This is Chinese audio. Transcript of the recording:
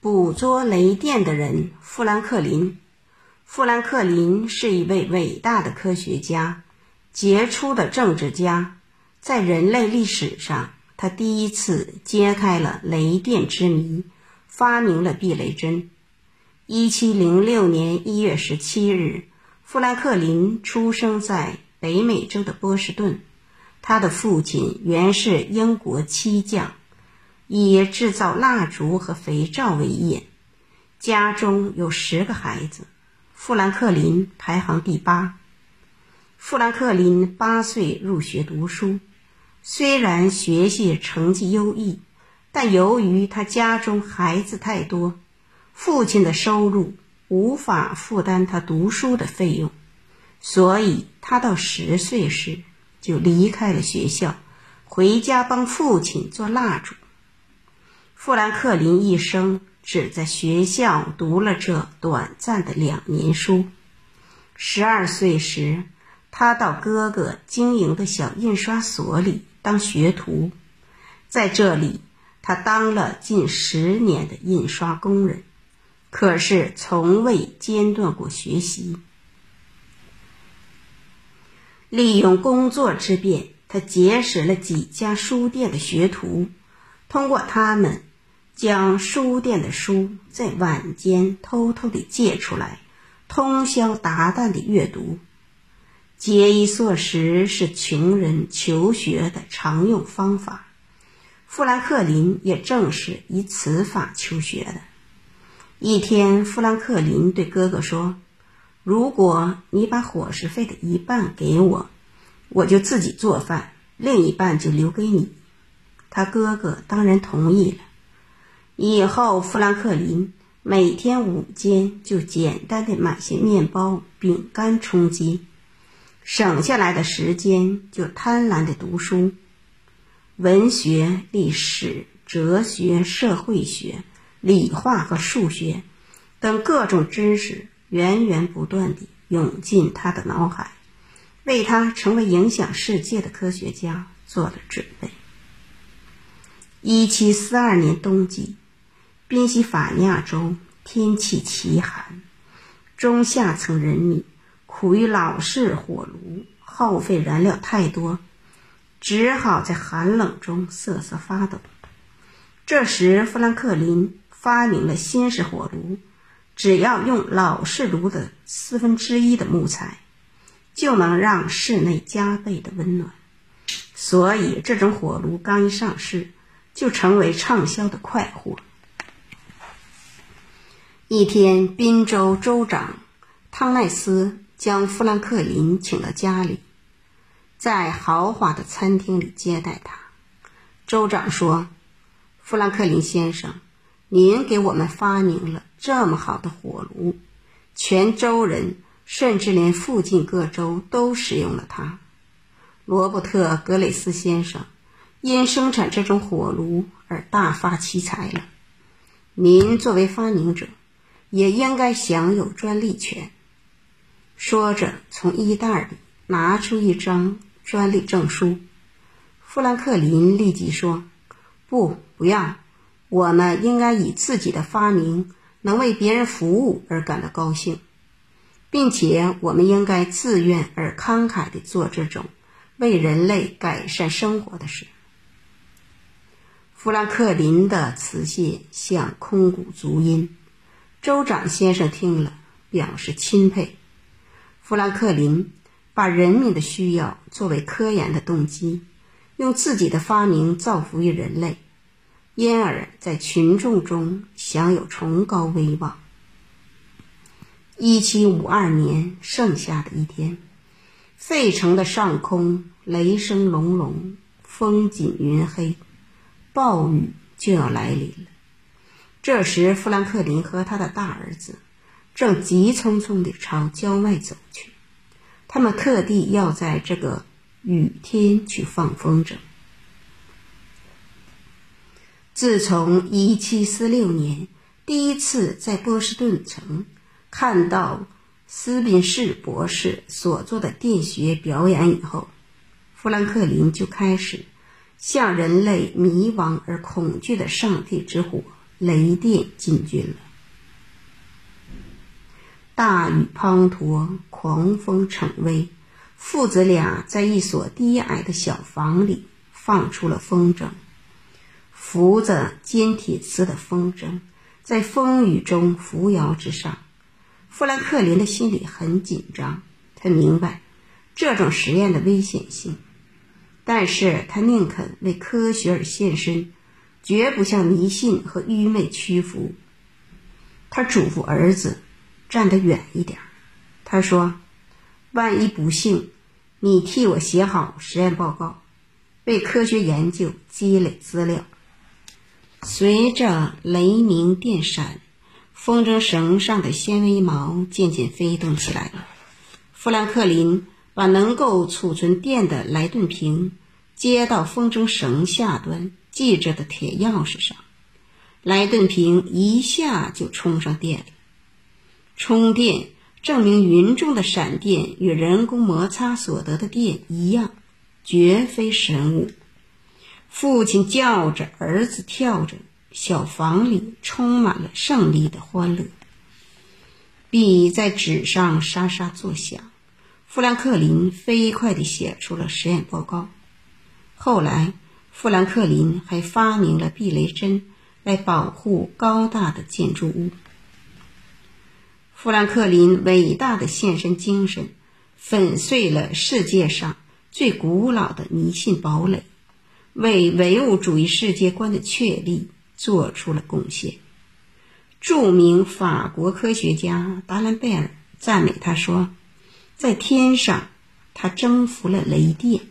捕捉雷电的人——富兰克林。富兰克林是一位伟大的科学家，杰出的政治家。在人类历史上，他第一次揭开了雷电之谜，发明了避雷针。一七零六年一月十七日，富兰克林出生在北美洲的波士顿。他的父亲原是英国漆匠，以制造蜡烛和肥皂为业。家中有十个孩子，富兰克林排行第八。富兰克林八岁入学读书，虽然学习成绩优异，但由于他家中孩子太多。父亲的收入无法负担他读书的费用，所以他到十岁时就离开了学校，回家帮父亲做蜡烛。富兰克林一生只在学校读了这短暂的两年书。十二岁时，他到哥哥经营的小印刷所里当学徒，在这里他当了近十年的印刷工人。可是从未间断过学习。利用工作之便，他结识了几家书店的学徒，通过他们，将书店的书在晚间偷偷地借出来，通宵达旦地阅读。节衣缩食是穷人求学的常用方法，富兰克林也正是以此法求学的。一天，富兰克林对哥哥说：“如果你把伙食费的一半给我，我就自己做饭，另一半就留给你。”他哥哥当然同意了。以后，富兰克林每天午间就简单的买些面包、饼干充饥，省下来的时间就贪婪的读书，文学、历史、哲学、社会学。理化和数学等各种知识源源不断地涌进他的脑海，为他成为影响世界的科学家做了准备。一七四二年冬季，宾夕法尼亚州天气奇寒，中下层人民苦于老式火炉耗费燃料太多，只好在寒冷中瑟瑟发抖。这时，富兰克林。发明了新式火炉，只要用老式炉的四分之一的木材，就能让室内加倍的温暖。所以，这种火炉刚一上市，就成为畅销的快货。一天，滨州州长汤奈斯将富兰克林请到家里，在豪华的餐厅里接待他。州长说：“富兰克林先生。”您给我们发明了这么好的火炉，全州人甚至连附近各州都使用了它。罗伯特·格雷斯先生因生产这种火炉而大发其财了。您作为发明者，也应该享有专利权。说着，从衣袋里拿出一张专利证书。富兰克林立即说：“不，不要。”我们应该以自己的发明能为别人服务而感到高兴，并且我们应该自愿而慷慨地做这种为人类改善生活的事。富兰克林的辞谢像空谷足音，州长先生听了表示钦佩。富兰克林把人民的需要作为科研的动机，用自己的发明造福于人类。因而，在群众中享有崇高威望。一七五二年盛夏的一天，费城的上空雷声隆隆，风紧云黑，暴雨就要来临了。这时，富兰克林和他的大儿子正急匆匆地朝郊外走去，他们特地要在这个雨天去放风筝。自从1746年第一次在波士顿城看到斯宾士博士所做的电学表演以后，富兰克林就开始向人类迷惘而恐惧的上帝之火雷电进军了。大雨滂沱，狂风逞威，父子俩在一所低矮的小房里放出了风筝，扶着尖铁丝的风筝，在风雨中扶摇直上。富兰克林的心里很紧张，他明白这种实验的危险性，但是他宁肯为科学而献身，绝不向迷信和愚昧屈服。他嘱咐儿子。站得远一点，他说：“万一不幸，你替我写好实验报告，为科学研究积累资料。”随着雷鸣电闪，风筝绳上的纤维毛渐渐飞动起来了。富兰克林把能够储存电的莱顿瓶接到风筝绳下端系着的铁钥匙上，莱顿瓶一下就充上电了。充电证明云中的闪电与人工摩擦所得的电一样，绝非神物。父亲叫着，儿子跳着，小房里充满了胜利的欢乐。笔在纸上沙沙作响，富兰克林飞快地写出了实验报告。后来，富兰克林还发明了避雷针，来保护高大的建筑物。富兰克林伟大的献身精神，粉碎了世界上最古老的迷信堡垒，为唯物主义世界观的确立做出了贡献。著名法国科学家达兰贝尔赞美他说：“在天上，他征服了雷电。”